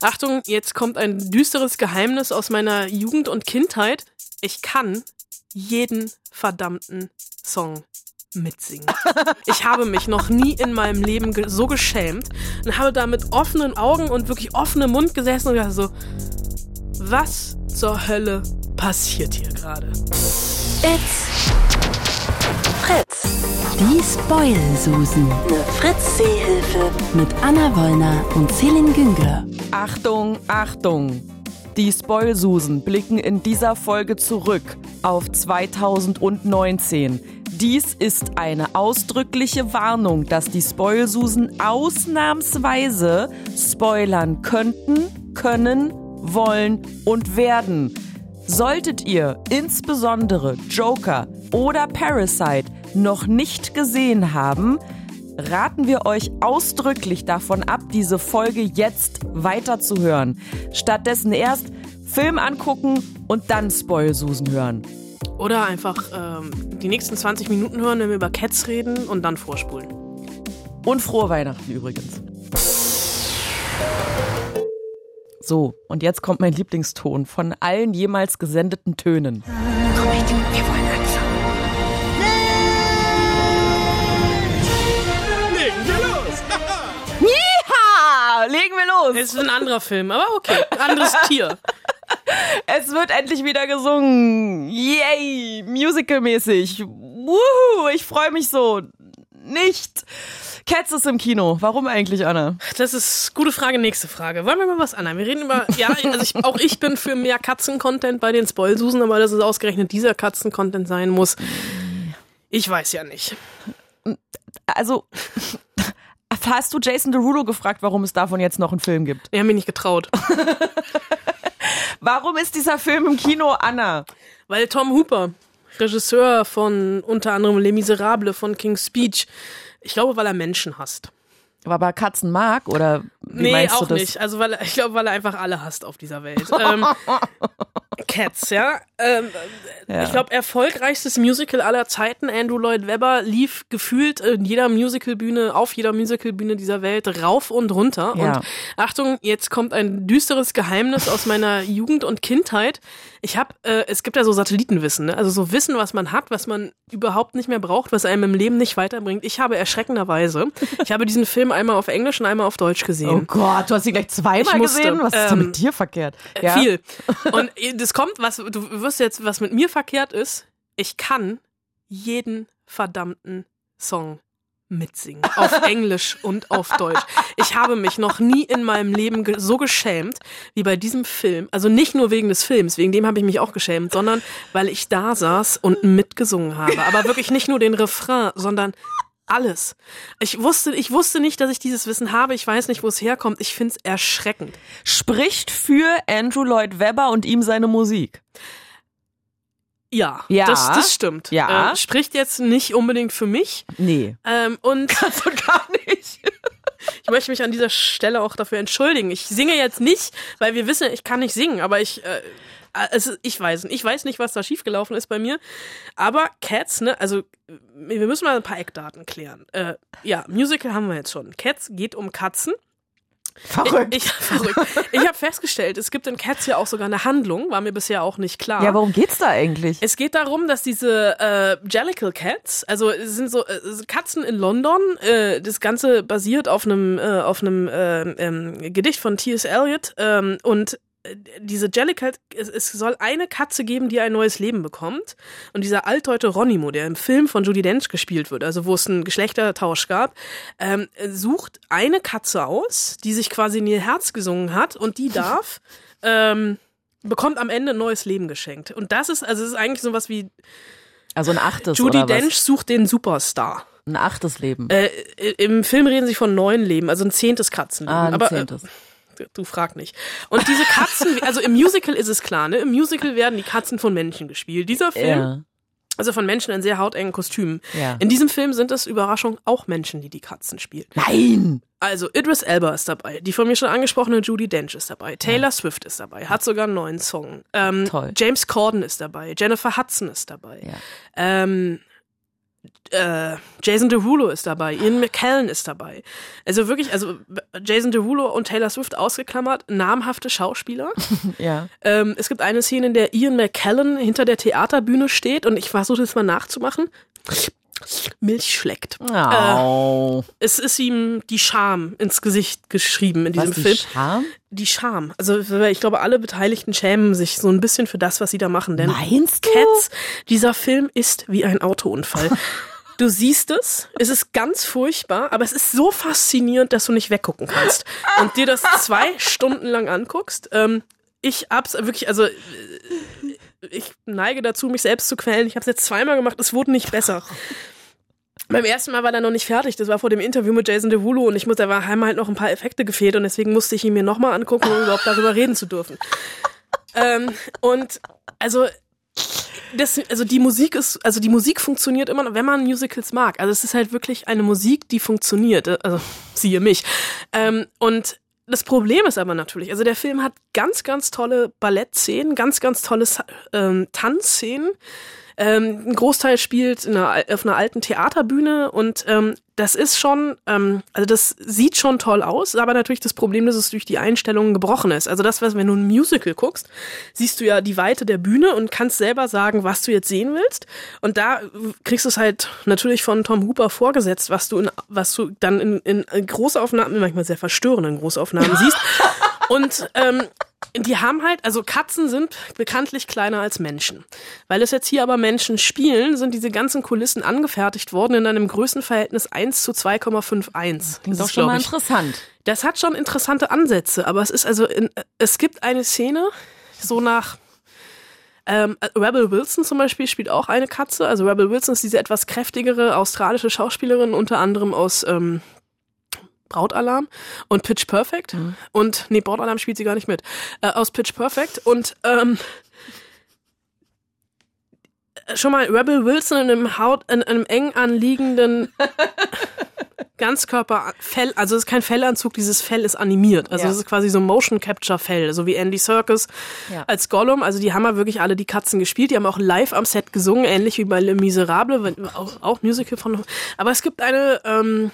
Achtung, jetzt kommt ein düsteres Geheimnis aus meiner Jugend und Kindheit. Ich kann jeden verdammten Song mitsingen. Ich habe mich noch nie in meinem Leben ge so geschämt und habe da mit offenen Augen und wirklich offenem Mund gesessen und gedacht so, was zur Hölle passiert hier gerade? It's Fritz. Die Spoil-Susen. Eine Fritz-Seehilfe. Mit Anna Wollner und Celine Güngler. Achtung, Achtung! Die Spoilsusen blicken in dieser Folge zurück auf 2019. Dies ist eine ausdrückliche Warnung, dass die Spoilsusen ausnahmsweise spoilern könnten, können, wollen und werden. Solltet ihr insbesondere Joker oder Parasite noch nicht gesehen haben, raten wir euch ausdrücklich davon ab, diese Folge jetzt weiterzuhören. Stattdessen erst Film angucken und dann Spoilsusen hören. Oder einfach ähm, die nächsten 20 Minuten hören, wenn wir über Cats reden und dann vorspulen. Und frohe Weihnachten übrigens. So, und jetzt kommt mein Lieblingston von allen jemals gesendeten Tönen. Komm mit, wir wollen anfangen. Ja, legen wir los. Es ist ein anderer Film, aber okay. Anderes Tier. Es wird endlich wieder gesungen. Yay, musicalmäßig. Wuhu, ich freue mich so. Nicht. Cats ist im Kino. Warum eigentlich, Anna? Das ist gute Frage. Nächste Frage. Wollen wir mal was annehmen? Wir reden über, ja, also ich, auch ich bin für mehr Katzen-Content bei den Spoilsusen, aber dass es ausgerechnet dieser Katzen-Content sein muss, ich weiß ja nicht. Also, hast du Jason Derulo gefragt, warum es davon jetzt noch einen Film gibt? Wir haben mich nicht getraut. Warum ist dieser Film im Kino, Anna? Weil Tom Hooper, Regisseur von unter anderem Les Miserables, von King's Speech, ich glaube, weil er Menschen hasst. Aber Katzen mag oder wie nee, meinst auch du das? nicht. Also weil er, ich glaube, weil er einfach alle hasst auf dieser Welt. ähm, Cats, ja. Ähm, Ja. Ich glaube, erfolgreichstes Musical aller Zeiten, Andrew Lloyd Webber, lief gefühlt in jeder Musicalbühne, auf jeder Musicalbühne dieser Welt rauf und runter. Ja. Und Achtung, jetzt kommt ein düsteres Geheimnis aus meiner Jugend und Kindheit. Ich habe, äh, es gibt ja so Satellitenwissen, ne? also so Wissen, was man hat, was man überhaupt nicht mehr braucht, was einem im Leben nicht weiterbringt. Ich habe erschreckenderweise, ich habe diesen Film einmal auf Englisch und einmal auf Deutsch gesehen. Oh Gott, du hast ihn gleich zweimal musste, gesehen? Was ist denn ähm, mit dir verkehrt? Viel. Und das kommt, was du wirst jetzt, was mit mir verkehrt ist. Ich kann jeden verdammten Song mitsingen. Auf Englisch und auf Deutsch. Ich habe mich noch nie in meinem Leben ge so geschämt wie bei diesem Film. Also nicht nur wegen des Films, wegen dem habe ich mich auch geschämt, sondern weil ich da saß und mitgesungen habe. Aber wirklich nicht nur den Refrain, sondern alles. Ich wusste, ich wusste nicht, dass ich dieses Wissen habe. Ich weiß nicht, wo es herkommt. Ich finde es erschreckend. Spricht für Andrew Lloyd Webber und ihm seine Musik. Ja, Ja. Das, das stimmt. Ja. Äh, spricht jetzt nicht unbedingt für mich. Nee. Ähm, und Also gar nicht. ich möchte mich an dieser Stelle auch dafür entschuldigen. Ich singe jetzt nicht, weil wir wissen, ich kann nicht singen, aber ich, äh, ist, ich weiß, ich weiß nicht, was da schiefgelaufen ist bei mir. Aber Cats, ne, also wir müssen mal ein paar Eckdaten klären. Äh, ja, Musical haben wir jetzt schon. Cats geht um Katzen. Verrückt. Ich, verrückt. ich habe festgestellt, es gibt in Cats ja auch sogar eine Handlung, war mir bisher auch nicht klar. ja, worum geht's da eigentlich? Es geht darum, dass diese äh, Jellicle Cats, also es sind so äh, Katzen in London. Äh, das Ganze basiert auf einem äh, auf einem äh, ähm, Gedicht von T.S. Eliot ähm, und diese Jellicle, es, es soll eine Katze geben, die ein neues Leben bekommt. Und dieser altdeute Ronimo, der im Film von Judy Dench gespielt wird, also wo es einen Geschlechtertausch gab, ähm, sucht eine Katze aus, die sich quasi in ihr Herz gesungen hat und die darf ähm, bekommt am Ende ein neues Leben geschenkt. Und das ist, also es ist eigentlich sowas wie Also ein achtes Judy? Dench sucht den Superstar. Ein achtes Leben. Äh, Im Film reden sie von neun Leben, also ein zehntes Katzenleben. ah, ein Aber zehntes. Äh, du frag nicht. Und diese Katzen, also im Musical ist es klar, ne? Im Musical werden die Katzen von Menschen gespielt. Dieser Film, ja. also von Menschen in sehr hautengen Kostümen. Ja. In diesem Film sind es Überraschung auch Menschen, die die Katzen spielen. Nein! Also Idris Elba ist dabei, die von mir schon angesprochene Judy Dench ist dabei, Taylor Swift ist dabei, hat sogar einen neuen Song. Ähm, Toll. James Corden ist dabei, Jennifer Hudson ist dabei. Ja. Ähm, äh, Jason Derulo ist dabei, Ian McKellen ist dabei. Also wirklich, also Jason Derulo und Taylor Swift ausgeklammert, namhafte Schauspieler. Ja. Ähm, es gibt eine Szene, in der Ian McKellen hinter der Theaterbühne steht und ich versuche das mal nachzumachen. Milch schleckt. Oh. Äh, es ist ihm die Scham ins Gesicht geschrieben in diesem Was, die Film. Scham? Die Scham. Also ich glaube, alle Beteiligten schämen sich so ein bisschen für das, was sie da machen. Denn Meinst du? Cats, dieser Film ist wie ein Autounfall. Du siehst es, es ist ganz furchtbar, aber es ist so faszinierend, dass du nicht weggucken kannst und dir das zwei Stunden lang anguckst. Ähm, ich hab's wirklich, also äh, ich neige dazu, mich selbst zu quälen. Ich habe es jetzt zweimal gemacht, es wurde nicht besser. Beim ersten Mal war er noch nicht fertig. Das war vor dem Interview mit Jason Derulo und ich muss, da war haben halt noch ein paar Effekte gefehlt und deswegen musste ich ihn mir nochmal angucken, um überhaupt darüber reden zu dürfen. Ähm, und also das, also die Musik ist, also die Musik funktioniert immer noch, wenn man Musicals mag. Also es ist halt wirklich eine Musik, die funktioniert. Also siehe mich. Ähm, und das Problem ist aber natürlich, also der Film hat ganz, ganz tolle Ballettszenen, ganz, ganz tolle ähm, Tanzszenen. Ähm, ein Großteil spielt in einer, auf einer alten Theaterbühne und ähm, das ist schon, ähm, also das sieht schon toll aus, aber natürlich das Problem, dass es durch die Einstellungen gebrochen ist. Also das, was wenn du ein Musical guckst, siehst du ja die Weite der Bühne und kannst selber sagen, was du jetzt sehen willst. Und da kriegst du es halt natürlich von Tom Hooper vorgesetzt, was du in, was du dann in, in Großaufnahmen, manchmal sehr verstörenden Großaufnahmen siehst. Und ähm, die haben halt, also Katzen sind bekanntlich kleiner als Menschen. Weil es jetzt hier aber Menschen spielen, sind diese ganzen Kulissen angefertigt worden in einem Größenverhältnis 1 zu 2,51. Klingt Das doch ist, schon mal interessant. das hat schon interessante Ansätze, aber es ist also, in, es gibt eine Szene, so nach ähm, Rebel Wilson zum Beispiel spielt auch eine Katze. Also Rebel Wilson ist diese etwas kräftigere australische Schauspielerin, unter anderem aus ähm, Brautalarm und Pitch Perfect. Und nee, Brautalarm spielt sie gar nicht mit. Äh, aus Pitch Perfect. Und ähm, schon mal Rebel Wilson in einem Haut, in einem eng anliegenden Ganzkörperfell, also es ist kein Fellanzug, dieses Fell ist animiert. Also Ja. es ist quasi so Motion Capture Fell, so wie Andy Serkis Ja. als Gollum. Also die haben ja wirklich alle die Katzen gespielt. Die haben auch live am Set gesungen, ähnlich wie bei Le Miserable, auch, auch Musical von. Aber es gibt eine ähm,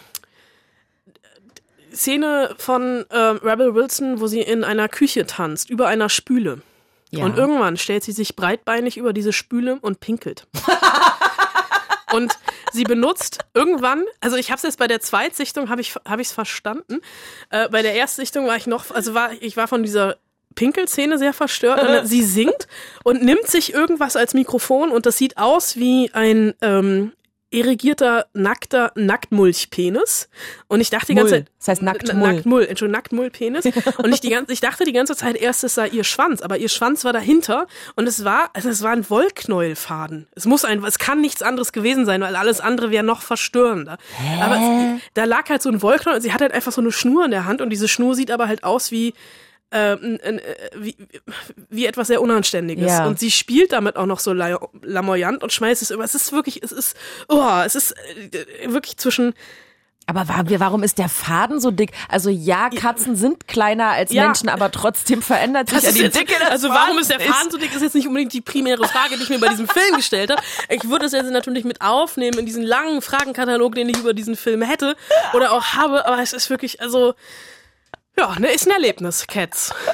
Szene von ähm, Rebel Wilson, wo sie in einer Küche tanzt, über einer Spüle. Ja. Und irgendwann stellt sie sich breitbeinig über diese Spüle und pinkelt. und sie benutzt irgendwann, also ich habe es jetzt bei der Zweitsichtung habe ich es verstanden. Äh, bei der Erstsichtung war ich noch, also war ich war von dieser Pinkelszene sehr verstört. Und sie singt und nimmt sich irgendwas als Mikrofon und das sieht aus wie ein ähm, irrigierter, nackter Nacktmulchpenis. Und ich dachte die ganze Mull. Zeit. Das heißt Nacktmull. Na- Nacktmull, Entschuldigung, Nacktmullpenis. Und ich, die ganze, ich dachte die ganze Zeit erst, es sei ihr Schwanz, aber ihr Schwanz war dahinter und es war, also es war ein Wollknäuelfaden. Es muss ein, es kann nichts anderes gewesen sein, weil alles andere wäre noch verstörender. Aber es, da lag halt so ein Wollknäuel und sie hat halt einfach so eine Schnur in der Hand und diese Schnur sieht aber halt aus wie, äh, wie, wie etwas sehr Unanständiges. Ja. Und sie spielt damit auch noch so la- lamoyant und schmeißt es über. Es ist wirklich, es ist, oh, es ist äh, wirklich zwischen, Aber wa- warum ist der Faden so dick? Also ja, Katzen sind kleiner als Ja. Menschen, aber trotzdem verändert sich Das ja ist die jetzt, Dicke also warum ist der Faden so dick, ist jetzt nicht unbedingt die primäre Frage, die ich mir bei diesem Film gestellt habe. Ich würde es jetzt natürlich mit aufnehmen in diesen langen Fragenkatalog, den ich über diesen Film hätte oder auch habe, aber es ist wirklich, also, ja, ne, ist ein Erlebnis, Cats.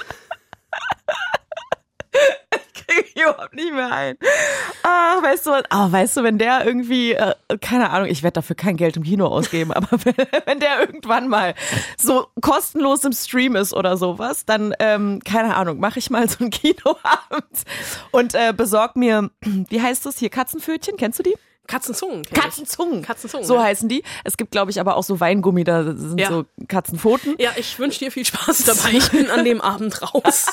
ich überhaupt nicht mehr ein. Ah, weißt du, was- ah, weißt du, wenn der irgendwie, äh, keine Ahnung, ich werde dafür kein Geld im Kino ausgeben, aber wenn, wenn der irgendwann mal so kostenlos im Stream ist oder sowas, dann, ähm, keine Ahnung, mache ich mal so einen Kinoabend und äh, besorg mir, wie heißt das hier, Katzenpfötchen, kennst du die? Katzenzungen. Katzenzungen. Katzenzungen, So ja. heißen die. Es gibt, glaube ich, aber auch so Weingummi, da sind Ja. so Katzenpfoten. Ja, ich wünsche dir viel Spaß dabei. Ich bin an dem Abend raus.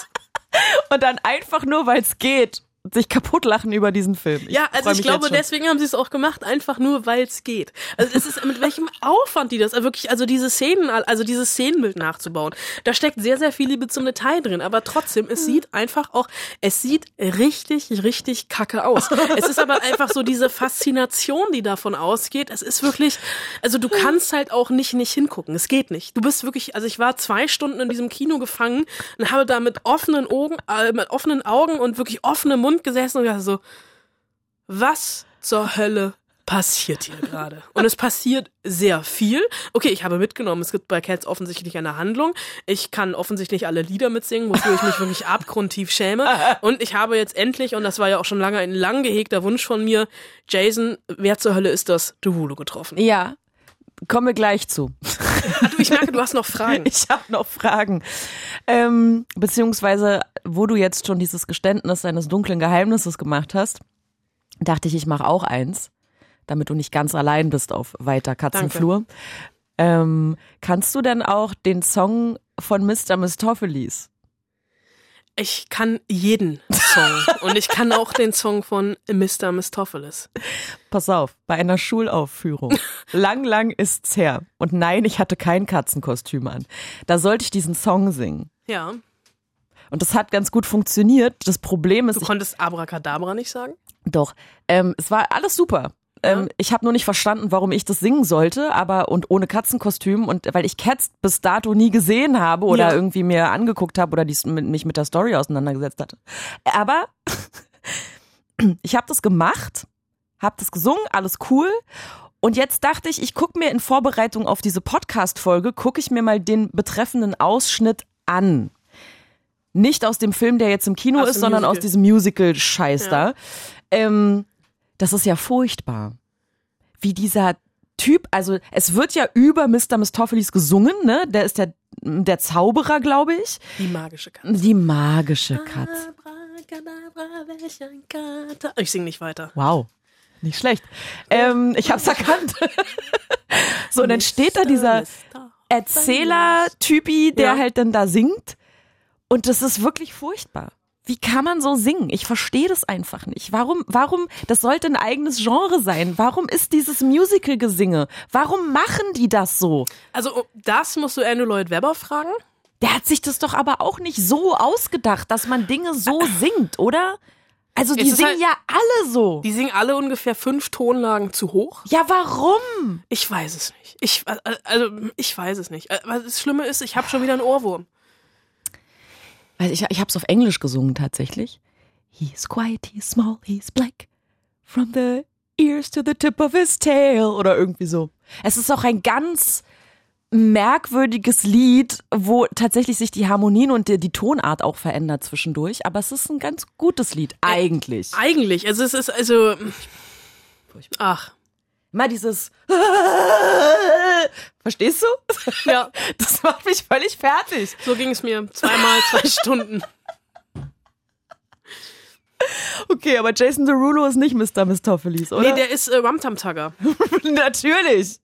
Und dann einfach nur, weil es geht, sich kaputt lachen über diesen Film. Ja, also ich glaube, deswegen haben sie es auch gemacht, einfach nur, weil es geht. Also es ist mit welchem Aufwand die das also wirklich, also diese Szenen, also dieses Szenenbild nachzubauen. Da steckt sehr, sehr viel Liebe zum Detail drin, aber trotzdem, es sieht einfach auch, es sieht richtig, richtig kacke aus. Es ist aber einfach so diese Faszination, die davon ausgeht. Es ist wirklich, also du kannst halt auch nicht nicht hingucken. Es geht nicht. Du bist wirklich, also ich war zwei Stunden in diesem Kino gefangen und habe da mit offenen Augen, äh, mit offenen Augen und wirklich offenem Mund gesessen und dachte so, was zur Hölle passiert hier gerade? Und es passiert sehr viel. Okay, ich habe mitgenommen, es gibt bei Cats offensichtlich eine Handlung. Ich kann offensichtlich alle Lieder mitsingen, wofür ich mich wirklich abgrundtief schäme. Und ich habe jetzt endlich, und das war ja auch schon lange ein lang gehegter Wunsch von mir, Jason, wer zur Hölle ist das, Derulo getroffen. Ja, kommen wir gleich zu. Ah, du, ich merke, du hast noch Fragen. Ich habe noch Fragen. Ähm, beziehungsweise, wo du jetzt schon dieses Geständnis eines dunklen Geheimnisses gemacht hast, dachte ich, ich mache auch eins, damit du nicht ganz allein bist auf weiter Katzenflur. Ähm, kannst du denn auch den Song von Mr. Mistopheles? Ich kann jeden Song. und ich kann auch den Song von Mr. Mistopheles. Pass auf, bei einer Schulaufführung. lang, lang ist's her. Und nein, ich hatte kein Katzenkostüm an. Da sollte ich diesen Song singen. Ja. Und das hat ganz gut funktioniert. Das Problem ist, Du konntest Abracadabra nicht sagen? doch, ähm, es war alles super. Ähm, ich habe nur nicht verstanden, warum ich das singen sollte, aber und ohne Katzenkostüm und weil ich Cats bis dato nie gesehen habe oder Ja. irgendwie mir angeguckt habe oder dies mit, mich mit der Story auseinandergesetzt hatte. Aber ich habe das gemacht, habe das gesungen, alles cool. Und jetzt dachte ich, ich gucke mir in Vorbereitung auf diese Podcast-Folge, gucke ich mir mal den betreffenden Ausschnitt an. Nicht aus dem Film, der jetzt im Kino Aus ist, sondern Musical. aus diesem Musical-Scheiß Ja. da. Ähm, das ist ja furchtbar. Wie dieser Typ, also es wird ja über Mr. Mistopheles gesungen, ne? Der ist der, der Zauberer, glaube ich. Die magische Katze. Die magische Katze. Ich sing nicht weiter. Wow. Nicht schlecht. Ähm, ich hab's erkannt. so, und dann steht da dieser Erzähler-Typi, der Ja. halt dann da singt. Und das ist wirklich furchtbar. Wie kann man so singen? Ich verstehe das einfach nicht. Warum, warum, das sollte ein eigenes Genre sein. Warum ist dieses Musical-Gesinge? Warum machen die das so? Also, oh, das musst du Andrew Lloyd Webber fragen. Der hat sich das doch aber auch nicht so ausgedacht, dass man Dinge so singt, oder? Also die singen halt- ja alle so. Die singen alle ungefähr fünf Tonlagen zu hoch. Ja, warum? Ich weiß es nicht. Ich, äh, also, ich weiß es nicht. Äh, Was das Schlimme ist, ich habe schon wieder einen Ohrwurm. Also ich, ich habe es auf Englisch gesungen tatsächlich. He's quiet, he's small, he's black. From the ears to the tip of his tail. Oder irgendwie so. Es ist auch ein ganz merkwürdiges Lied, wo tatsächlich sich die Harmonien und die, die Tonart auch verändert zwischendurch. Aber es ist ein ganz gutes Lied, eigentlich. Eigentlich, also es ist also. Ach, Mal dieses Verstehst du? ja, Das macht mich völlig fertig. so ging es mir. Zweimal zwei Stunden. Okay, aber Jason Derulo ist nicht Mr. Mistopheles, oder? Nee, der ist äh, Rumtum-Tugger. Natürlich.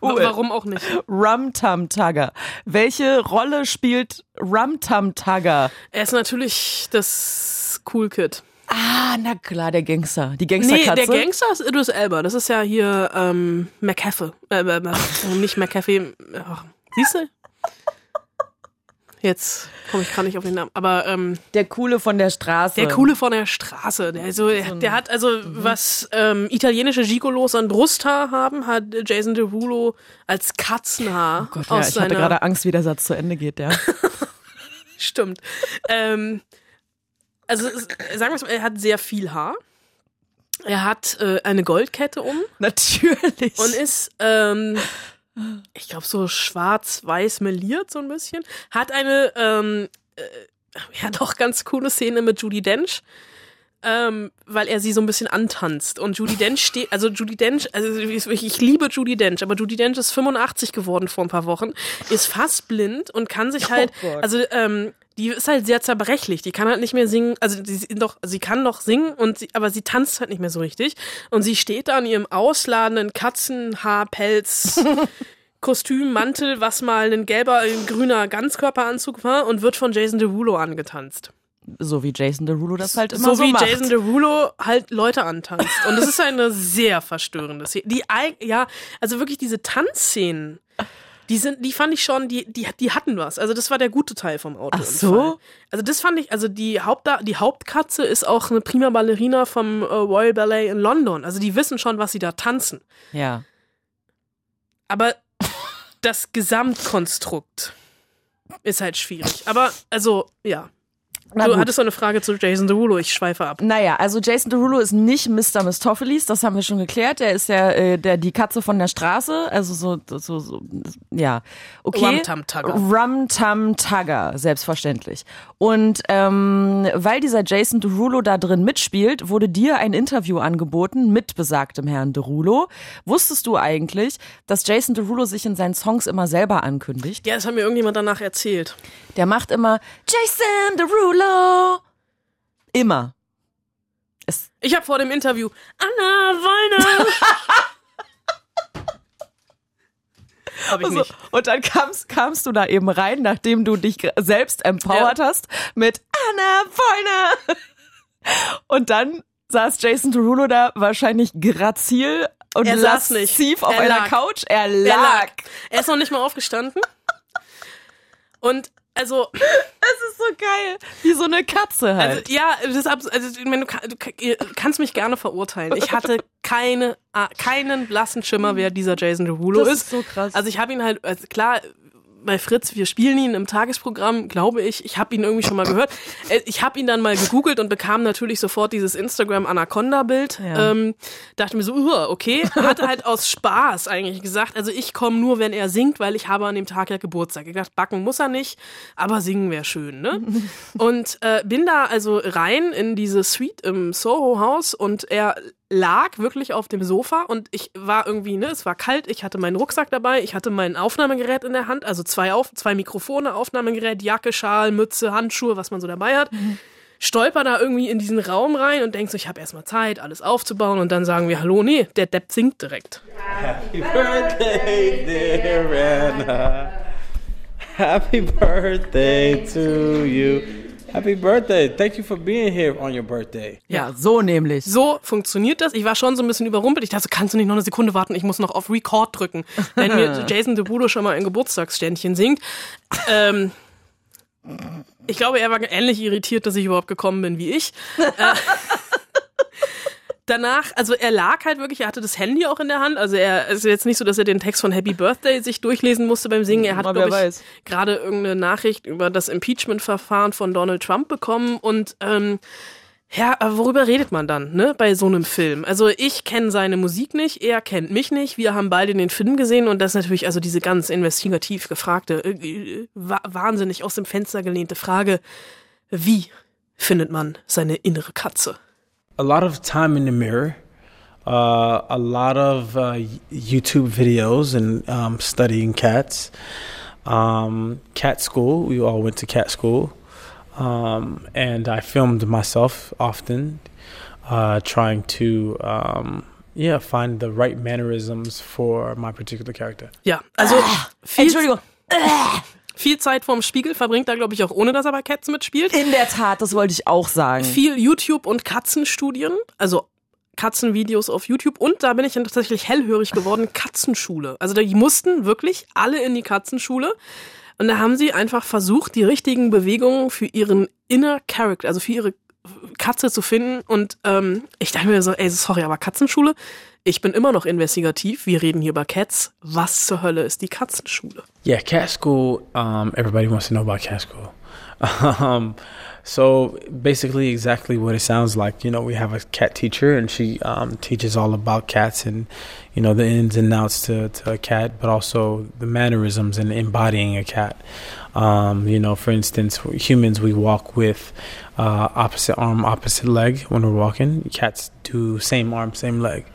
Cool. Wa- Warum auch nicht? Rum Tum Tugger. Welche Rolle spielt Rum Tum Tugger? Er ist natürlich das Cool Kid. Ah, na klar, der Gangster. Die Nee, Gangsterkatze. der Gangster ist Idris Elba. Das ist ja hier ähm, McAfee. Äh, äh, äh, nicht McAfee. Ach, siehst du? Jetzt komme ich gerade nicht auf den Namen. Aber ähm, Der Coole von der Straße. der Coole von der Straße. Der, also, der, der hat also, was ähm, italienische Gigolos an Brusthaar haben, hat Jason Derulo als Katzenhaar Oh Gott, ja, aus ich hatte gerade Angst, wie der Satz zu Ende geht, ja. Stimmt. ähm, also sagen wir es mal, er hat sehr viel Haar. Er hat äh, eine Goldkette um Natürlich. und ist, ähm, ich glaube, so schwarz-weiß meliert so ein bisschen. Hat eine, ähm, äh, ja doch ganz coole Szene mit Judy Dench. Ähm, weil er sie so ein bisschen antanzt. Und Judy Dench steht, also Judy Dench, also ich, ich liebe Judy Dench, aber Judy Dench ist 85 geworden vor ein paar Wochen, ist fast blind und kann sich halt, Gott. also ähm, die ist halt sehr zerbrechlich. Die kann halt nicht mehr singen, also die, doch, sie kann noch singen und sie, aber sie tanzt halt nicht mehr so richtig. Und sie steht da in ihrem ausladenden Katzenhaarpelz. Kostüm, Mantel, was mal ein gelber, ein grüner Ganzkörperanzug war und wird von Jason Derulo angetanzt. So wie Jason Derulo das halt immer So, so, wie macht. Jason Derulo halt Leute antanzt. Und das ist eine sehr verstörende Szene. Die, ja, also wirklich diese Tanzszenen, die sind, die fand ich schon, die, die, die hatten was. Also das war der gute Teil vom Auto. Ach so? Also das fand ich, also die, Haupt, die Hauptkatze ist auch eine prima Ballerina vom äh, Royal Ballet in London. Also die wissen schon, was sie da tanzen. Ja. Aber das Gesamtkonstrukt ist halt schwierig. Aber, also, ja. Na du gut. hattest so eine Frage zu Jason Derulo, ich schweife ab. Naja, also Jason Derulo ist nicht Mr. Mistopheles, das haben wir schon geklärt. Der ist ja äh, der, die Katze von der Straße, also so, so, so ja. Okay. Rum-Tum-Tugger. Rum-Tum-Tugger, selbstverständlich. Und ähm, weil dieser Jason Derulo da drin mitspielt, wurde dir ein Interview angeboten mit besagtem Herrn Derulo. Wusstest du eigentlich, dass Jason Derulo sich in seinen Songs immer selber ankündigt? Ja, das hat mir irgendjemand danach erzählt. Der macht immer Jason Derulo. Immer. Es, Ich habe vor dem Interview Anna Wollner. Nicht. und dann kamst, kamst du da eben rein, nachdem du dich selbst empowert Ja. hast mit Anna Wollner. Und dann saß Jason Derulo da wahrscheinlich grazil und Er saß nicht. lasziv auf Er einer lag. Couch. Er lag. Er lag. Er ist noch nicht mal aufgestanden. Und also, Das ist so geil. Wie so eine Katze halt. also ja, das also, du, du kannst mich gerne verurteilen. Ich hatte keine, ah, keinen blassen Schimmer, wer dieser Jason Derulo Das ist. ist so krass. Also ich habe ihn halt, also klar, bei Fritz, wir spielen ihn im Tagesprogramm, glaube ich. Ich habe ihn irgendwie schon mal gehört. Äh, Ich habe ihn dann mal gegoogelt und bekam natürlich sofort dieses Instagram Anaconda-Bild. Ja. Ähm, dachte mir so, uh, okay. Hatte halt aus Spaß eigentlich gesagt, also ich komme nur, wenn er singt, weil ich habe an dem Tag ja Geburtstag. Ich dachte, backen muss er nicht, aber singen wäre schön, ne? Und äh, bin da also rein in diese Suite im Soho-Haus und er lag wirklich auf dem Sofa und ich war irgendwie, ne, es war kalt, ich hatte meinen Rucksack dabei, ich hatte mein Aufnahmegerät in der Hand, also zwei, auf, zwei Mikrofone, Aufnahmegerät, Jacke, Schal, Mütze, Handschuhe, was man so dabei hat. Stolper da irgendwie in diesen Raum rein und denk so, ich habe erstmal Zeit, alles aufzubauen und dann sagen wir, hallo, nee, der Depp singt direkt. Happy birthday, dear Anna. Happy birthday to you. Happy birthday. Thank you for being here on your birthday. ja, so nämlich. So funktioniert das. Ich war schon so ein bisschen überrumpelt. Ich dachte, so, kannst du nicht noch eine Sekunde warten? Ich muss noch auf Record drücken. Wenn mir Jason Derulo schon mal ein Geburtstagsständchen singt. Ähm, ich glaube, er war ähnlich irritiert, dass ich überhaupt gekommen bin wie ich. Danach, also er lag halt wirklich, er hatte das Handy auch in der Hand. Also er es ist jetzt nicht so, dass er den Text von Happy Birthday sich durchlesen musste beim Singen. Er hat, glaube ich, gerade irgendeine Nachricht über das Impeachment-Verfahren von Donald Trump bekommen und ähm, ja, aber worüber redet man dann, ne, bei so einem Film? Also ich kenne seine Musik nicht, er kennt mich nicht, wir haben beide den Film gesehen und das ist natürlich also diese ganz investigativ gefragte, äh, äh, wa- wahnsinnig aus dem Fenster gelehnte Frage, wie findet man seine innere Katze? A lot of time in the mirror, uh, a lot of uh, YouTube videos and um, studying cats. Um, cat school, we all went to cat school. Um, and I filmed myself often, uh, trying to, um, yeah, find the right mannerisms for my particular character. Ja, also viel, Entschuldigung. Viel Zeit vorm Spiegel verbringt er, glaube ich, auch ohne, dass er bei Cats mitspielt. In der Tat, das wollte ich auch sagen. viel YouTube und Katzenstudien, also Katzenvideos auf YouTube und da bin ich dann tatsächlich hellhörig geworden, Katzenschule. Also die mussten wirklich alle in die Katzenschule und da haben sie einfach versucht, die richtigen Bewegungen für ihren Inner Character, also für ihre Katze zu finden und ähm, ich dachte mir so, ey, sorry, aber Katzenschule, ich bin immer noch investigativ, wir reden hier über Cats, was zur Hölle ist die Katzenschule? Yeah, cat school. Um, everybody wants to know about cat school. Um, so basically, exactly what it sounds like. You know, we have a cat teacher, and she um, teaches all about cats and you know the ins and outs to, to a cat, but also the mannerisms and embodying a cat. Um, you know, for instance, humans we walk with uh, opposite arm, opposite leg when we're walking. Cats do same arm, same leg.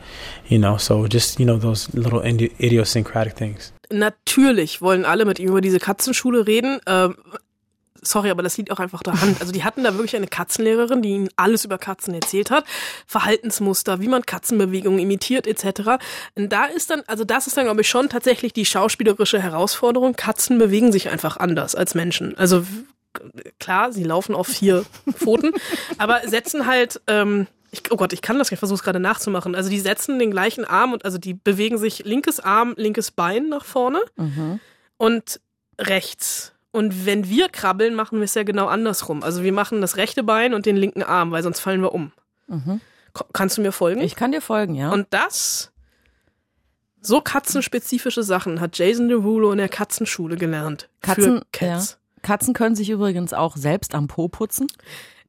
You know, so just you know those little idiosyncratic things. Natürlich wollen alle mit ihm über diese Katzenschule reden. Ähm, sorry, aber das liegt auch einfach daran. Also die hatten da wirklich eine Katzenlehrerin, die ihnen alles über Katzen erzählt hat. Verhaltensmuster, wie man Katzenbewegungen imitiert, etc. Und da ist dann, also das ist dann, glaube ich, schon tatsächlich die schauspielerische Herausforderung. Katzen bewegen sich einfach anders als Menschen. Also klar, sie laufen auf vier Pfoten, aber setzen halt, ähm, ich, oh Gott, ich kann das, ich versuche es gerade nachzumachen. Also die setzen den gleichen Arm und also die bewegen sich linkes Arm, linkes Bein nach vorne und rechts. Und wenn wir krabbeln, machen wir es ja genau andersrum. Also wir machen das rechte Bein und den linken Arm, weil sonst fallen wir um. Ko- Kannst du mir folgen? Ich kann dir folgen, ja. Und das, so katzenspezifische Sachen hat Jason Derulo in der Katzenschule gelernt. Katzen. Ja. Katzen können sich übrigens auch selbst am Po putzen.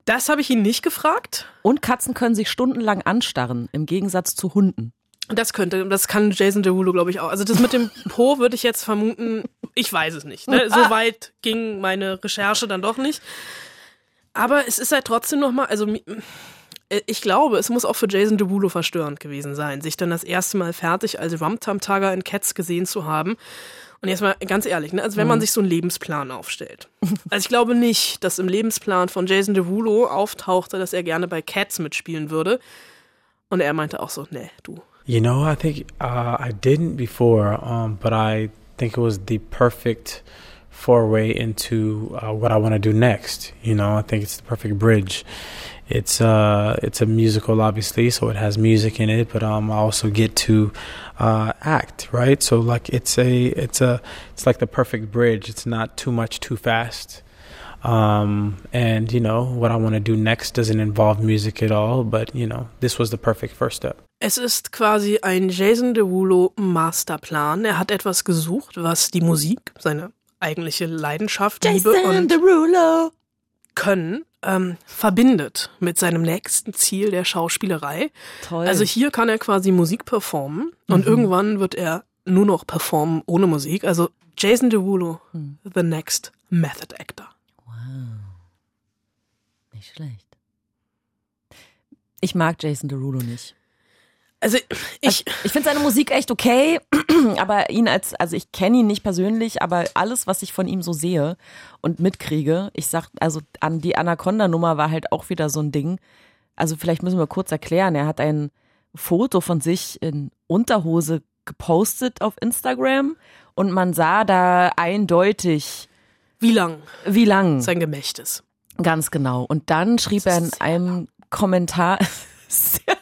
Das habe ich ihn nicht gefragt. Und Katzen können sich stundenlang anstarren, im Gegensatz zu Hunden. Das könnte, das kann Jason Derulo, glaube ich, auch. Also das mit dem Po würde ich jetzt vermuten, ich weiß es nicht. Ne? So weit ging meine Recherche dann doch nicht. Aber es ist halt trotzdem nochmal, also äh, ich glaube, es muss auch für Jason Derulo verstörend gewesen sein, sich dann das erste Mal fertig als Rumtum-Tugger in Cats gesehen zu haben. Und jetzt mal ganz ehrlich, ne? also wenn man sich so einen Lebensplan aufstellt. Also ich glaube nicht, dass im Lebensplan von Jason Derulo auftauchte, dass er gerne bei Cats mitspielen würde. Und er meinte auch so, nee, du, You know, I think uh, I didn't before, um, but I think it was the perfect foray into uh, what I want to do next. You know, I think it's the perfect bridge. It's uh, it's a musical, obviously, so it has music in it, but um, I also get to uh, act, right? So like, it's a, it's a, it's like the perfect bridge. It's not too much, too fast. Um, and you know what I want to do next doesn't involve music at all, but you know this was the perfect first step. Es ist quasi ein Jason Derulo Masterplan. Er hat etwas gesucht, was die Musik, seine eigentliche Leidenschaft, Liebe und Derulo. Können ähm, verbindet mit seinem nächsten Ziel der Schauspielerei. Toll. Also hier kann er quasi Musik performen und irgendwann wird er nur noch performen ohne Musik. Also Jason Derulo, the next Method Actor. Nicht schlecht. Ich mag Jason Derulo nicht. Also ich, Ich finde seine Musik echt okay, aber ihn als, also ich kenne ihn nicht persönlich, aber alles, was ich von ihm so sehe und mitkriege, ich sag, also an die Anaconda-Nummer war halt auch wieder so ein Ding. Also vielleicht müssen wir kurz erklären. Er hat ein Foto von sich in Unterhose gepostet auf Instagram und man sah da eindeutig, wie lang wie lang. sein Gemächt ist. Ganz genau. Und dann schrieb er in einem Kommentar, sehr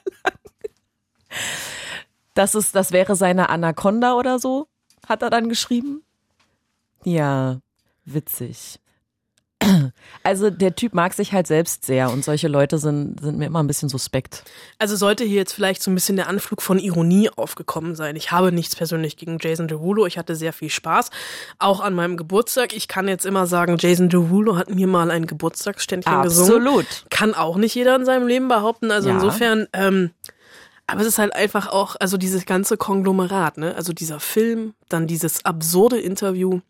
das ist, das wäre seine Anaconda oder so, hat er dann geschrieben. Ja, witzig. Also der Typ mag sich halt selbst sehr und solche Leute sind, sind mir immer ein bisschen suspekt. Also sollte hier jetzt vielleicht so ein bisschen der Anflug von Ironie aufgekommen sein. Ich habe nichts persönlich gegen Jason Derulo. Ich hatte sehr viel Spaß. Auch an meinem Geburtstag. Ich kann jetzt immer sagen, Jason Derulo hat mir mal ein Geburtstagsständchen gesungen. Absolut. Kann auch nicht jeder in seinem Leben behaupten. Also Ja. insofern, ähm, aber es ist halt einfach auch, also dieses ganze Konglomerat, ne? Also dieser Film, dann dieses absurde Interview,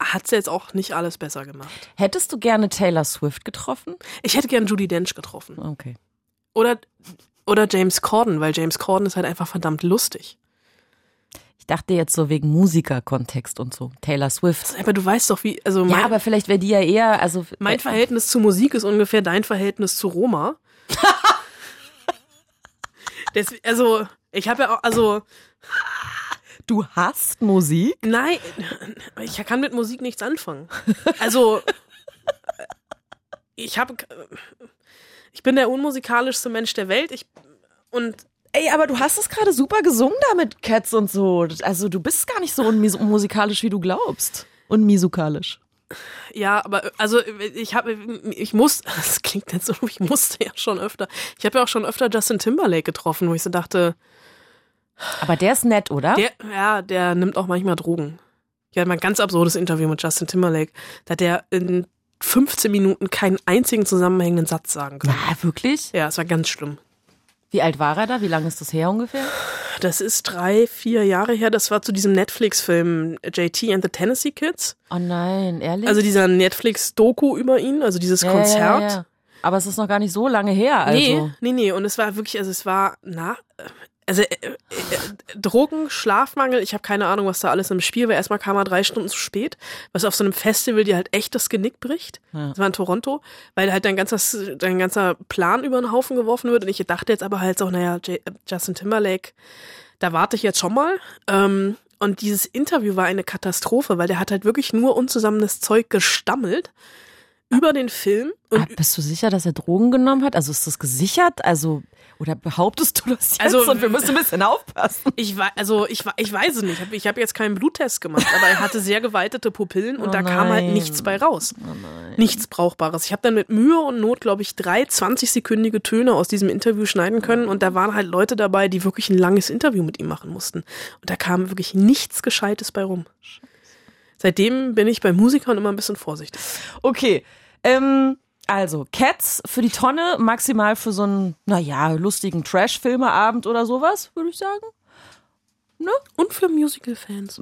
hat's jetzt auch nicht alles besser gemacht. Hättest du gerne Taylor Swift getroffen? Ich hätte gern Judy Dench getroffen. Okay. Oder, oder James Corden, weil James Corden ist halt einfach verdammt lustig. Ich dachte jetzt so wegen Musikerkontext und so. Taylor Swift. Aber du weißt doch, wie, also mein, Ja, aber vielleicht wäre die ja eher, also mein Verhältnis zu Musik ist ungefähr dein Verhältnis zu Roma. Des, also, ich habe ja auch, also, du hast Musik? nein, ich kann mit Musik nichts anfangen. Also, ich habe, ich bin der unmusikalischste Mensch der Welt. Ich, und Ey, aber du hast es gerade super gesungen da mit Cats und so. Also du bist gar nicht so unmusikalisch, wie du glaubst. Unmusikalisch. Ja, aber also ich habe ich muss das klingt jetzt so, ich musste ja schon öfter. Ich habe ja auch schon öfter Justin Timberlake getroffen, wo ich so dachte, Aber der ist nett, oder? der ja, der nimmt auch manchmal Drogen. Ich hatte mal ein ganz absurdes Interview mit Justin Timberlake, da hat der in 15 Minuten keinen einzigen zusammenhängenden Satz sagen können. Na, wirklich? Ja, es war ganz schlimm. Wie alt war er da? Wie lange ist das her ungefähr? Das ist drei, vier Jahre her. Das war zu diesem Netflix-Film JT and the Tennessee Kids. Oh nein, ehrlich? Also dieser Netflix-Doku über ihn, also dieses Ja, Konzert. Ja, ja, ja. Aber es ist noch gar nicht so lange her, also. Nee, nee, nee. Und es war wirklich, also es war, na, also äh, äh, Drogen, Schlafmangel, ich habe keine Ahnung, was da alles im Spiel war. Erstmal kam er drei Stunden zu spät, was auf so einem Festival dir halt echt das Genick bricht. Ja. Das war in Toronto, weil halt dein ganzer, dein ganzer Plan über den Haufen geworfen wird. Und ich dachte jetzt aber halt so, naja, J Justin Timberlake, da warte ich jetzt schon mal. Ähm, und dieses Interview war eine Katastrophe, weil der hat halt wirklich nur unzusammenes Zeug gestammelt über den Film. Und Ah, bist du sicher, dass er Drogen genommen hat? Also ist das gesichert? Also, oder behauptest du das jetzt? Also- und wir müssen ein bisschen aufpassen. Ich weiß, also ich, ich weiß es nicht. Ich habe jetzt keinen Bluttest gemacht, aber er hatte sehr geweitete Pupillen und Oh da kam halt nein. nichts bei raus. Nichts Brauchbares. Ich habe dann mit Mühe und Not, glaube ich, drei 20-sekündige Töne aus diesem Interview schneiden können und da waren halt Leute dabei, die wirklich ein langes Interview mit ihm machen mussten. Und da kam wirklich nichts Gescheites bei rum. Seitdem bin ich bei Musikern immer ein bisschen vorsichtig. Okay. Ähm, also, Cats für die Tonne, maximal für so einen, naja, lustigen Trash-Filmeabend oder sowas, würde ich sagen. Und für Musical-Fans.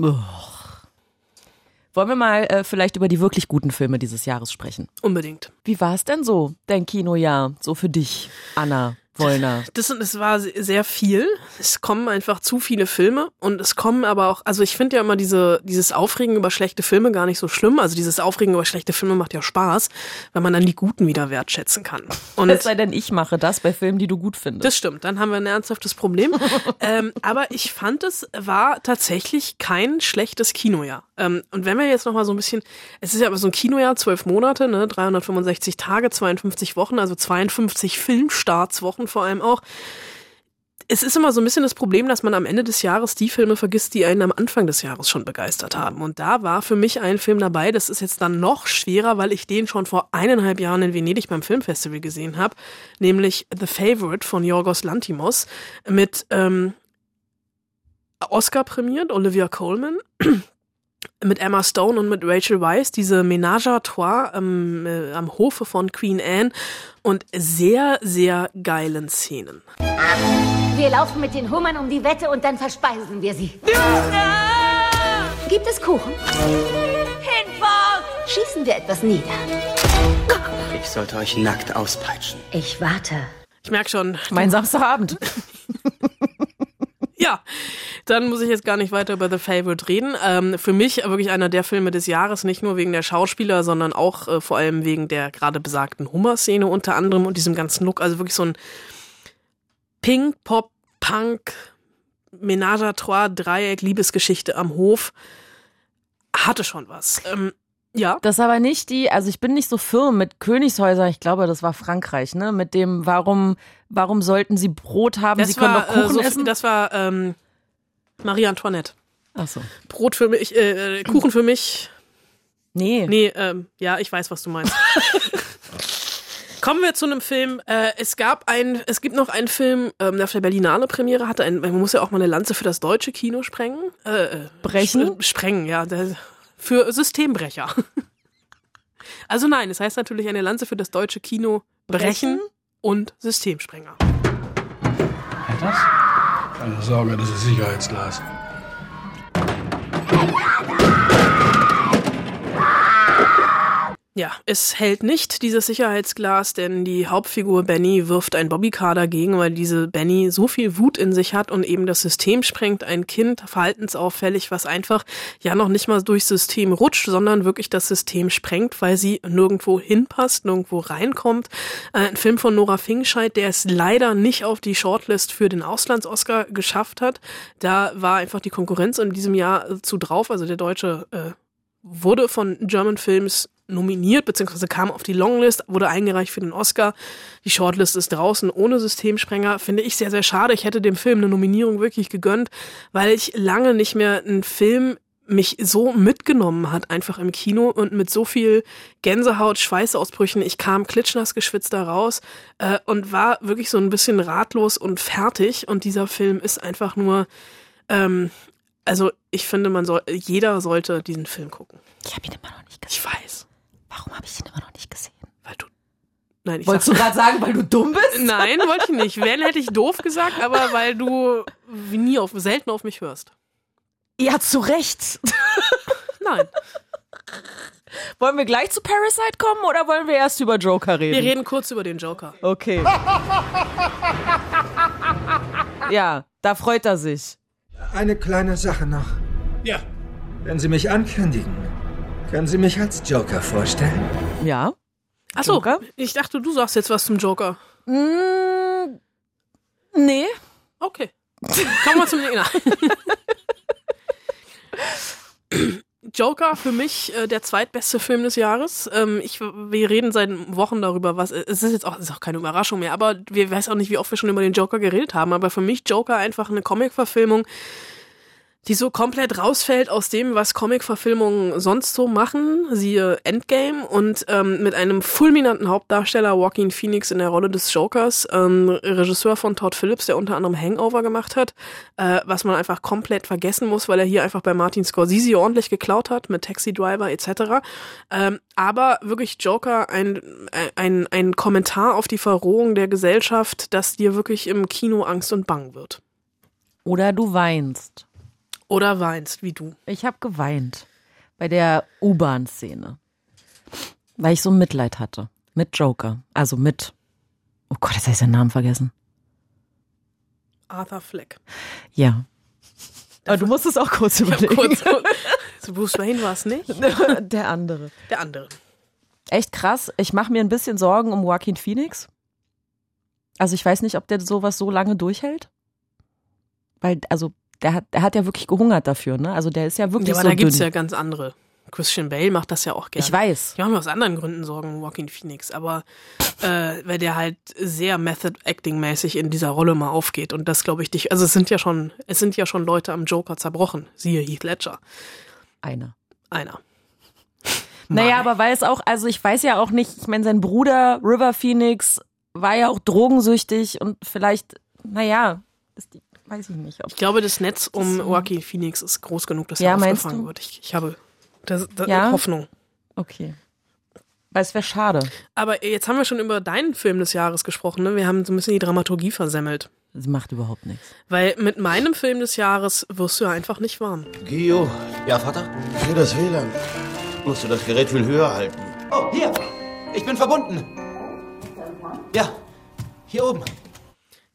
Wollen wir mal äh, vielleicht über die wirklich guten Filme dieses Jahres sprechen? Unbedingt. Wie war es denn so, dein Kinojahr, so für dich, Anna Wollner? Das, das war se- sehr viel. Es kommen einfach zu viele Filme und es kommen aber auch, also ich finde ja immer diese, dieses Aufregen über schlechte Filme gar nicht so schlimm. Also dieses Aufregen über schlechte Filme macht ja Spaß, weil man dann die guten wieder wertschätzen kann. Und Es sei denn, ich mache das bei Filmen, die du gut findest. Das stimmt, dann haben wir ein ernsthaftes Problem. ähm, aber ich fand, es war tatsächlich kein schlechtes Kinojahr. Ähm, und wenn wir jetzt noch mal so ein bisschen, es ist ja aber so ein Kinojahr, zwölf Monate, ne, 365 Tage, 52 Wochen, also 52 Filmstartswochen vor allem auch. Es ist immer so ein bisschen das Problem, dass man am Ende des Jahres die Filme vergisst, die einen am Anfang des Jahres schon begeistert haben. Und da war für mich ein Film dabei, das ist jetzt dann noch schwerer, weil ich den schon vor eineinhalb Jahren in Venedig beim Filmfestival gesehen habe, nämlich The Favorite von Yorgos Lantimos mit ähm, Oscar prämiert, Olivia Colman. Mit Emma Stone und mit Rachel Weisz, diese Ménage à Trois ähm, äh, am Hofe von Queen Anne und sehr, sehr geilen Szenen. Wir laufen mit den Hummern um die Wette und dann verspeisen wir sie. Gibt es Kuchen? Hinfort! Schießen wir etwas nieder. Ich sollte euch nackt auspeitschen. Ich warte. Ich merke schon, Mein Samstagabend. Ja, dann muss ich jetzt gar nicht weiter über The Favorite reden. Ähm, für mich wirklich einer der Filme des Jahres, nicht nur wegen der Schauspieler, sondern auch äh, vor allem wegen der gerade besagten Hummer-Szene unter anderem und diesem ganzen Look. Also wirklich so ein Pink, Pop, Punk, Ménage à Trois, Dreieck, Liebesgeschichte am Hof. Hatte schon was. Ähm, ja. Das aber nicht die, also ich bin nicht so firm mit Königshäusern, ich glaube, das war Frankreich, ne? Mit dem, warum, warum sollten sie Brot haben, sie können doch äh, Kuchen so- essen? Das war ähm, Marie Antoinette. Ach so. Brot für mich, äh, äh, Kuchen für mich, Nee. Nee, ähm, ja, ich weiß, was du meinst. Kommen wir zu einem Film. Äh, es gab ein, es gibt noch einen Film, ähm, der auf der Berlinale Premiere hatte. Ein, man muss ja auch mal eine Lanze für das deutsche Kino sprengen. Äh, äh, Brechen? sp- sprengen, ja. Der, für Systembrecher. Also nein, es heißt natürlich eine Lanze für das deutsche Kino brechen, Brechen? und Systemsprenger. Keine Sorge, das ist Sicherheitsglas. Ja, es hält nicht dieses Sicherheitsglas, denn die Hauptfigur Benny wirft ein Bobbycar dagegen, weil diese Benny so viel Wut in sich hat und eben das System sprengt. Ein Kind, verhaltensauffällig, was einfach ja noch nicht mal durchs System rutscht, sondern wirklich das System sprengt, weil sie nirgendwo hinpasst, nirgendwo reinkommt. Äh, Ein Film von Nora Fingscheid, der es leider nicht auf die Shortlist für den Auslands-Oscar geschafft hat. Da war einfach die Konkurrenz in diesem Jahr zu drauf. Also der deutsche äh, wurde von German Films nominiert, beziehungsweise kam auf die Longlist, wurde eingereicht für den Oscar. Die Shortlist ist draußen ohne Systemsprenger. Finde ich sehr, sehr schade. Ich hätte dem Film eine Nominierung wirklich gegönnt, weil ich lange nicht mehr einen Film mich so mitgenommen hat, einfach im Kino und mit so viel Gänsehaut, Schweißausbrüchen. Ich kam klitschnass geschwitzt da raus äh, und war wirklich so ein bisschen ratlos und fertig. Und dieser Film ist einfach nur, ähm, also ich finde, man soll, jeder sollte diesen Film gucken. Ich habe ihn immer noch nicht gesehen. Ich weiß, Warum habe ich ihn immer noch nicht gesehen? weil du. Nein, ich Wolltest du sag, gerade sagen, weil du dumm bist? Nein, wollte ich nicht. Wenn hätte ich doof gesagt, aber weil du nie auf, selten auf mich hörst. Ja, zu Recht. Nein. Wollen wir gleich zu Parasite kommen oder wollen wir erst über Joker reden? Wir reden kurz über den Joker. Okay. ja, da freut er sich. Eine kleine Sache noch. Ja. Wenn Sie mich ankündigen, können Sie mich als Joker vorstellen? Ja. Achso, Joker? ich dachte, du sagst jetzt was zum Joker. Mm, nee. Okay. Kommen wir zum Gegner. Joker für mich äh, der zweitbeste Film des Jahres. Ähm, ich, wir reden seit Wochen darüber, was es ist jetzt auch, ist auch keine Überraschung mehr, aber wir weiß auch nicht, wie oft wir schon über den Joker geredet haben. Aber für mich Joker einfach eine Comic-Verfilmung die so komplett rausfällt aus dem, was Comic-Verfilmungen sonst so machen, siehe Endgame und ähm, mit einem fulminanten Hauptdarsteller Joaquin Phoenix in der Rolle des Jokers, ähm, Regisseur von Todd Phillips, der unter anderem Hangover gemacht hat, äh, was man einfach komplett vergessen muss, weil er hier einfach bei Martin Scorsese ordentlich geklaut hat mit Taxi Driver etc. Ähm, aber wirklich Joker ein, ein, ein Kommentar auf die Verrohung der Gesellschaft, dass dir wirklich im Kino Angst und Bang wird. Oder du weinst. Oder weinst, wie du. Ich habe geweint bei der U-Bahn-Szene, weil ich so Mitleid hatte mit Joker, also mit. Oh Gott, jetzt habe ich seinen Namen vergessen. Arthur Fleck. Ja. Aber du musst es auch kurz überlegen. Kurz, so Bruce Wayne war es nicht. Der andere. Der andere. Echt krass. Ich mache mir ein bisschen Sorgen um Joaquin Phoenix. Also ich weiß nicht, ob der sowas so lange durchhält. Weil, also, der hat, der hat ja wirklich gehungert dafür, ne? Also der ist ja wirklich Ja, aber so da gibt's dünn. ja ganz andere. Christian Bale macht das ja auch gerne. Ich weiß. Wir haben aus anderen Gründen Sorgen Joaquin Phoenix, aber äh, weil der halt sehr Method Acting mäßig in dieser Rolle mal aufgeht und das glaube ich dich. Also es sind ja schon, es sind ja schon Leute am Joker zerbrochen. Siehe Heath Ledger, Einer. einer. Naja, aber weil es auch, also ich weiß ja auch nicht, ich meine, sein Bruder River Phoenix war ja auch drogensüchtig und vielleicht, naja, ist die, weiß ich nicht. Ob, Ich glaube, das Netz um Joaquin Phoenix ist groß genug, dass Ja, er aufgefangen du? wird. Ich, ich habe das, das Ja? Hoffnung. okay. Weil es wäre schade. Aber jetzt haben wir schon über deinen Film des Jahres gesprochen. Ne? Wir haben so ein bisschen die Dramaturgie versemmelt. Das macht überhaupt nichts. Weil mit meinem Film des Jahres wirst du ja einfach nicht warm. Gio. Ja, Vater? Für das WLAN. Musst du das Gerät viel höher halten. Oh, hier. Ich bin verbunden. Ja, hier oben.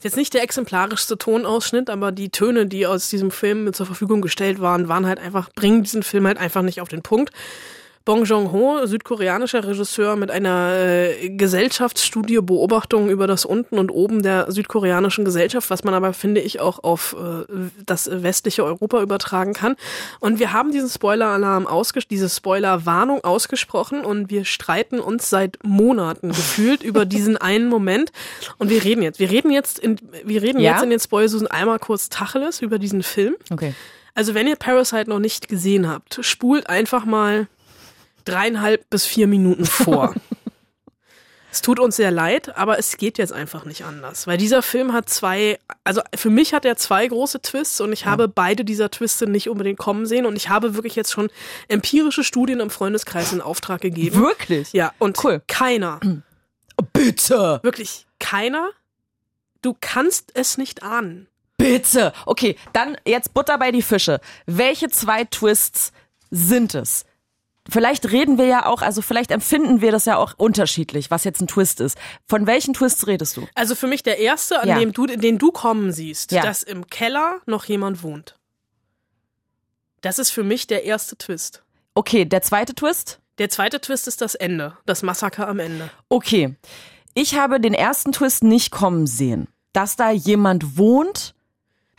Ist jetzt nicht der exemplarischste Tonausschnitt, aber die Töne, die aus diesem Film zur Verfügung gestellt waren, waren halt einfach, bringen diesen Film halt einfach nicht auf den Punkt. Bong Joon-ho, südkoreanischer Regisseur mit einer äh, Gesellschaftsstudie Beobachtung über das Unten und Oben der südkoreanischen Gesellschaft, was man aber, finde ich, auch auf äh, das westliche Europa übertragen kann. Und wir haben diesen Spoiler-Alarm ausges diese Spoiler-Warnung ausgesprochen und wir streiten uns seit Monaten gefühlt über diesen einen Moment. Und wir reden jetzt, wir reden jetzt in, wir reden Ja? jetzt in den Spoilsusen einmal kurz Tacheles über diesen Film. Okay. Also wenn ihr Parasite noch nicht gesehen habt, spult einfach mal dreieinhalb bis vier Minuten vor. es tut uns sehr leid, aber es geht jetzt einfach nicht anders, weil dieser Film hat zwei, also für mich hat er zwei große Twists und ich habe beide dieser Twiste nicht unbedingt kommen sehen und ich habe wirklich jetzt schon empirische Studien im Freundeskreis in Auftrag gegeben. Wirklich? Ja, und Cool. keiner, Bitte! wirklich keiner, du kannst es nicht ahnen. Bitte! Okay, dann jetzt Butter bei die Fische. Welche zwei Twists sind es? Vielleicht reden wir ja auch, also vielleicht empfinden wir das ja auch unterschiedlich, was jetzt ein Twist ist. Von welchen Twists redest du? Also für mich der erste, an Ja. dem du, den du kommen siehst, Ja. dass im Keller noch jemand wohnt. Das ist für mich der erste Twist. Okay, der zweite Twist? Der zweite Twist ist das Ende, das Massaker am Ende. Okay. Ich habe den ersten Twist nicht kommen sehen. Dass da jemand wohnt,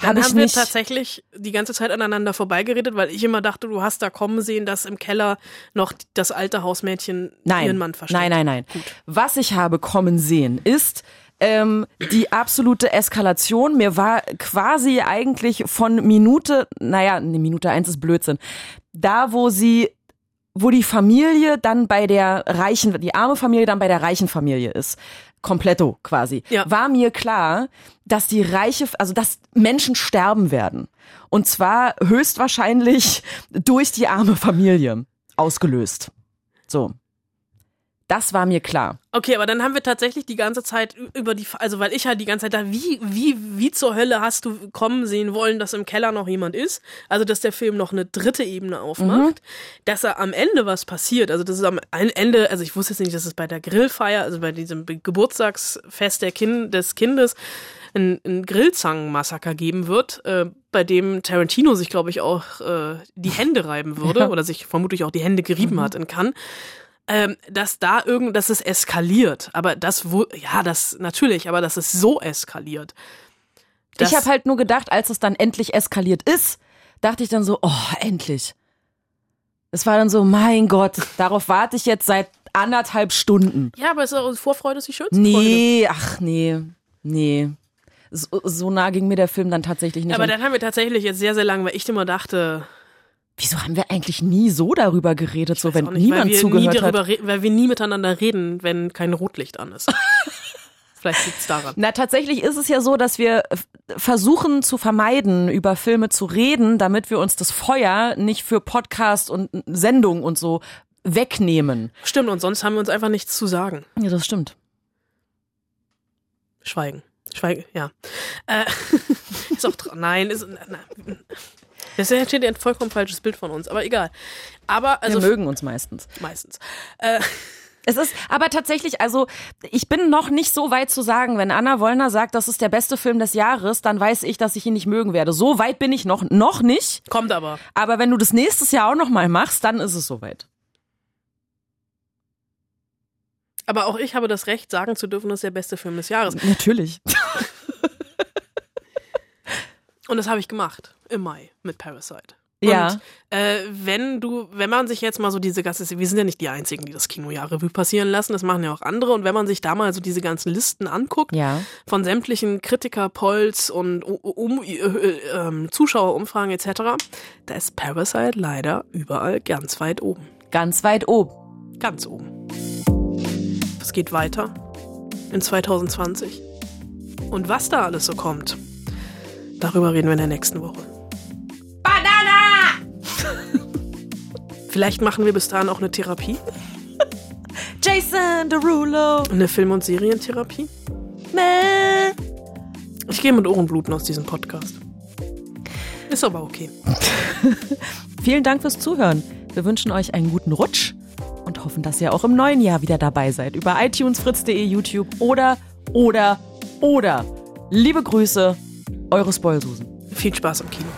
Dann ich haben wir nicht. tatsächlich die ganze Zeit aneinander vorbeigeredet, weil ich immer dachte, du hast da kommen sehen, dass im Keller noch das alte Hausmädchen Nein, ihren Mann versteckt. nein, nein, nein. Was ich habe kommen sehen, ist ähm, die absolute Eskalation. Mir war quasi eigentlich von Minute, naja, ne, Minute eins ist Blödsinn. Da, wo sie, wo die Familie dann bei der reichen, die arme Familie dann bei der reichen Familie ist. Kompletto quasi. Ja. War mir klar, dass die reiche, also dass Menschen sterben werden. Und zwar höchstwahrscheinlich durch die arme Familie ausgelöst. So. Das war mir klar. Okay, aber dann haben wir tatsächlich die ganze Zeit über die, also weil ich halt die ganze Zeit da, wie, wie, wie zur Hölle hast du kommen sehen wollen, dass im Keller noch jemand ist? Also, dass der Film noch eine dritte Ebene aufmacht, dass er am Ende was passiert. Also, das ist am Ende, also ich wusste jetzt nicht, dass es bei der Grillfeier, also bei diesem Geburtstagsfest der kind, des Kindes, ein, ein Grillzangenmassaker geben wird, äh, bei dem Tarantino sich, glaube ich, auch äh, die Hände reiben würde oder sich vermutlich auch die Hände gerieben hat in Cannes ähm, dass da irgend, dass es eskaliert. Aber das, wo, ja, das natürlich, aber dass es so eskaliert. Ich habe halt nur gedacht, als es dann endlich eskaliert ist, dachte ich dann so, oh, endlich. Es war dann so, mein Gott, darauf warte ich jetzt seit anderthalb Stunden. ja, aber es ist auch Vorfreude ist die schönste Freude. Nee, ach nee, nee. so, so nah ging mir der Film dann tatsächlich nicht. Aber dann haben wir tatsächlich jetzt sehr, sehr lange, weil ich immer dachte, wieso haben wir eigentlich nie so darüber geredet, so wenn nicht, niemand weil wir zugehört nie darüber hat? Weil wir nie miteinander reden, wenn kein Rotlicht an ist. Vielleicht liegt's daran. Na, tatsächlich ist es ja so, dass wir versuchen zu vermeiden, über Filme zu reden, damit wir uns das Feuer nicht für Podcast und Sendung und so wegnehmen. Stimmt, und sonst haben wir uns einfach nichts zu sagen. Ja, das stimmt. Schweigen. Schweigen, ja. Äh, ist auch dran. Nein, ist. Na, na. Das entsteht ja ein vollkommen falsches Bild von uns, aber egal. Aber, also. wir mögen uns meistens. Meistens. Äh, Es ist aber tatsächlich, also ich bin noch nicht so weit zu sagen, wenn Anna Wollner sagt, das ist der beste Film des Jahres, dann weiß ich, dass ich ihn nicht mögen werde. So weit bin ich noch, noch nicht. kommt aber. Aber wenn du das nächstes Jahr auch noch mal machst, dann ist es soweit. Aber auch ich habe das Recht, sagen zu dürfen, das ist der beste Film des Jahres. Natürlich. Und das habe ich gemacht im Mai mit Parasite. Ja. Und äh, wenn du, wenn man sich jetzt mal so diese ganze, wir sind ja nicht die einzigen, die das Kinojahr Revue passieren lassen, das machen ja auch andere. Und wenn man sich da mal so diese ganzen Listen anguckt, Ja. von sämtlichen Kritiker-Polls und um, um, äh, äh, Zuschauerumfragen etc., da ist Parasite leider überall ganz weit oben. Ganz weit oben. Ganz oben. Es geht weiter in 2020. Und was da alles so kommt, darüber reden wir in der nächsten Woche. Vielleicht machen wir bis dahin auch eine Therapie, Jason Derulo. eine Film- und Serientherapie. Ich gehe mit Ohrenbluten aus diesem Podcast. Ist aber okay. Vielen Dank fürs Zuhören. Wir wünschen euch einen guten Rutsch und hoffen, dass ihr auch im neuen Jahr wieder dabei seid. Über iTunes, fritz.de, YouTube oder, oder, oder. Liebe Grüße, eure Spoilsusen. Viel Spaß im Kino.